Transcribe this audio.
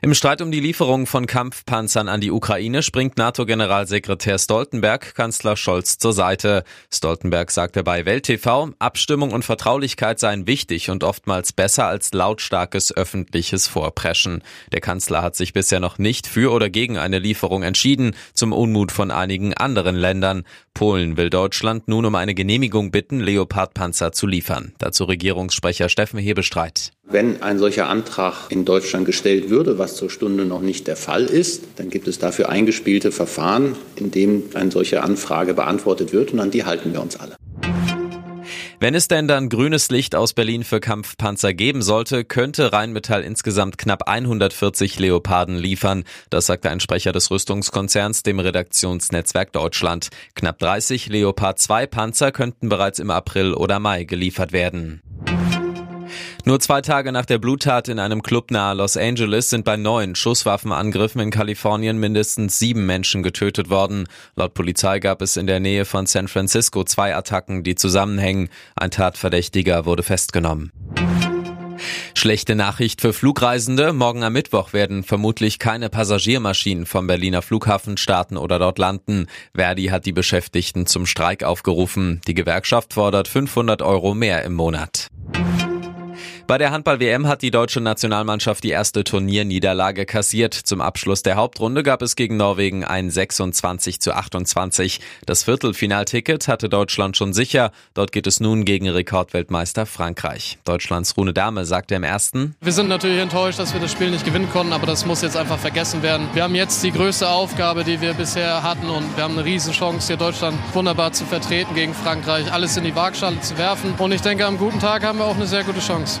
Im Streit um die Lieferung von Kampfpanzern an die Ukraine springt NATO-Generalsekretär Stoltenberg Kanzler Scholz zur Seite. Stoltenberg sagte bei Welt TV, Abstimmung und Vertraulichkeit seien wichtig und oftmals besser als lautstarkes öffentliches Vorpreschen. Der Kanzler hat sich bisher noch nicht für oder gegen eine Lieferung entschieden, zum Unmut von einigen anderen Ländern. Polen will Deutschland nun um eine Genehmigung bitten, Leopardpanzer zu liefern. Dazu Regierungssprecher Steffen Hebestreit. Wenn ein solcher Antrag in Deutschland gestellt würde, was zur Stunde noch nicht der Fall ist, dann gibt es dafür eingespielte Verfahren, in dem eine solche Anfrage beantwortet wird und an die halten wir uns alle. Wenn es denn dann grünes Licht aus Berlin für Kampfpanzer geben sollte, könnte Rheinmetall insgesamt knapp 140 Leoparden liefern. Das sagte ein Sprecher des Rüstungskonzerns dem Redaktionsnetzwerk Deutschland. Knapp 30 Leopard 2 Panzer könnten bereits im April oder Mai geliefert werden. Nur zwei Tage nach der Bluttat in einem Club nahe Los Angeles sind bei neun Schusswaffenangriffen in Kalifornien mindestens sieben Menschen getötet worden. Laut Polizei gab es in der Nähe von San Francisco zwei Attacken, die zusammenhängen. Ein Tatverdächtiger wurde festgenommen. Schlechte Nachricht für Flugreisende. Morgen am Mittwoch werden vermutlich keine Passagiermaschinen vom Berliner Flughafen starten oder dort landen. Verdi hat die Beschäftigten zum Streik aufgerufen. Die Gewerkschaft fordert 500 Euro mehr im Monat. Bei der Handball-WM hat die deutsche Nationalmannschaft die erste Turnierniederlage kassiert. Zum Abschluss der Hauptrunde gab es gegen Norwegen ein 26 zu 28. Das Viertelfinalticket hatte Deutschland schon sicher. Dort geht es nun gegen Rekordweltmeister Frankreich. Deutschlands Rune Dame sagte im ersten. Wir sind natürlich enttäuscht, dass wir das Spiel nicht gewinnen konnten, aber das muss jetzt einfach vergessen werden. Wir haben jetzt die größte Aufgabe, die wir bisher hatten und wir haben eine Riesenchance, hier Deutschland wunderbar zu vertreten gegen Frankreich, alles in die Waagschale zu werfen. Und ich denke, am guten Tag haben wir auch eine sehr gute Chance.